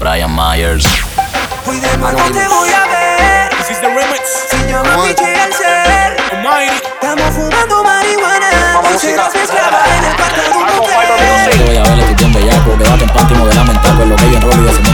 Brian Myers. Hoy de nuevo te voy a ver. This is the remix. Se llama Piche al ser. Estamos fumando marihuana. Hoy serás mi esclava en el cuarto de un voy a ver, estoy bien bellaco. Quédate en panty, modelame en taco. En lo que en rollo y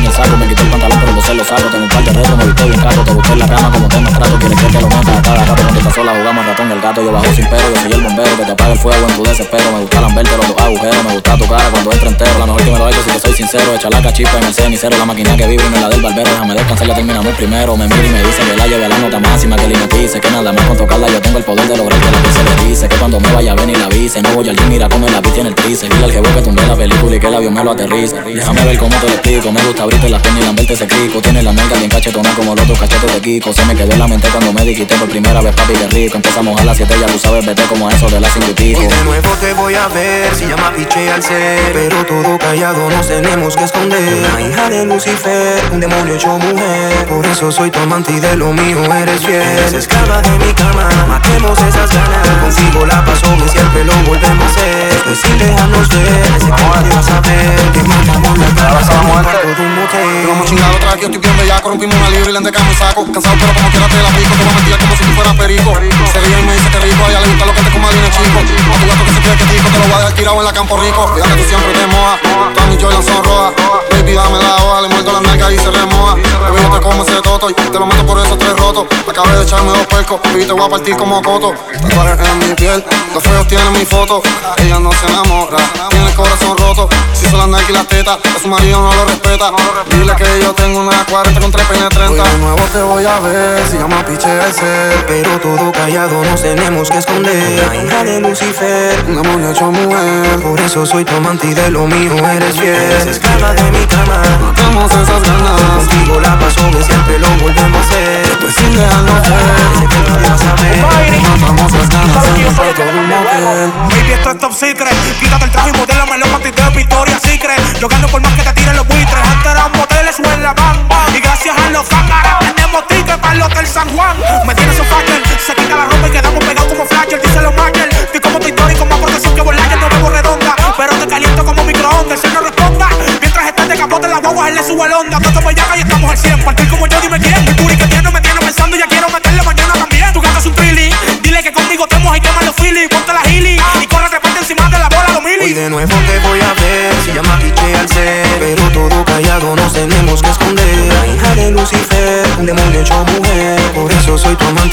el pantalón, pero no se lo saco. Tengo un par de retos, me visto bien caco. Te busqué en la cama como te trato. Quieres que te lo meta cada rato. Cuando estás sola jugamos ratón y el gato. Yo bajo sin pero, yo soy el bombero. Que te apaga el fuego en tu desespero. Me gusta lamberte los agujeros. Me gusta tu cara cuando entra entero. La mejor que me lo hecho, si te soy sincero. Echa la cachispa en el cenicero. La máquina que no es la del barbero. Déjame descansar, ya terminamos el primero. Me mira y me dice que la lleve la nota máxima. Que le hipnotice. Que nada más con tocarla yo tengo el poder de lograr que la piel se le dice. Que cuando me vaya a ver ni la avise. No voy al gym, mira cómo la vi en el trice. Dile al jevo que tumbé la película y que el avión me lo aterrice. Déjame ver cómo te lo explico. Me gusta abrirte las piernas y lamberte ese crico. Tiene la nalga bien cachetona como los otros cachetes de Kiko. Se me quedó en la mente cuando me dijiste por primera vez, papi, que rico. Empezamos a las 7, ya tú sabes, vete como a eso de las 5 y pico. Hoy de nuevo te voy a ver, se llama Piche al ser Pero todo callado nos tenemos que esconder La hija de Lucifer, un demonio hecho mujer Por eso soy tu amante y de lo mío eres fiel Eres esclava de mi cama, matemos Cansado pero como quiera te la pico Te voy a como si tú fueras perico. Se y me dice que rico A ella le gusta lo que te coma bien chico A tu gato que se cree que tico Te lo voy a dejar tirado en la campo rico. Cuida que tú siempre te mojas Todas mis Jordan son rojas Baby dame la hoja Le muerdo la nalga y se remoja. Baby yo te como ese toto Y te lo meto por esos tres rotos Acabé de echarme dos percos Baby te voy a partir como coto. Tatuajes en mi piel Los feos tienen mi foto. Ella no se enamora Tiene el corazón roto. Si son las Nike y las tetas A su marido no lo respeta. Dile que yo tengo una 40 con 3 peines 30 Hoy de nuevo te voy a ver, se llama Piche ser. Pero todo callado nos tenemos que esconder. La hija de Lucifer, Un demonio hecho mujer. Por eso soy tu amante y de lo mío eres fiel. Eres esclava de mi cama, Matamos esas ganas contigo la paso bien, siempre lo volvemos a hacer Pues sin dejarnos ver Ese que nadie va a saber Matamos las ganas en el cuarto de un motel Baby, esto es top secret. Quítate el traje y modélame los panties de Victoria Secret. Yo gano por más que te tiren los buitres. Antes eran moteles o en la van. Y gracias a los fans ahora tenemos tickets para el Hotel San Juan. Sube el onda. Todo bellaca y estamos al 100. Partir como yo, dime quién. Mi puri que tiene me tiene pensando. y Ya quiero meterle mañana también. Tu gato es un trilly. Dile que conmigo mojas y quema los. Ponte la gili. Y corre reparte encima de la bola, los mili. de nuevo te voy a ver, se llama Piche al ser Pero todo callado nos tenemos que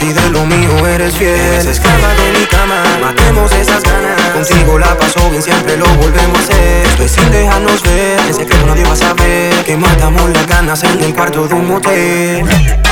y de lo mío eres fiel. Eres esclava de mi cama, matemos esas ganas. Contigo la paso bien, siempre lo volvemos a hacer. Esto es sin dejarnos ver, en secreto nadie va a saber Que matamos las ganas en el cuarto de un motel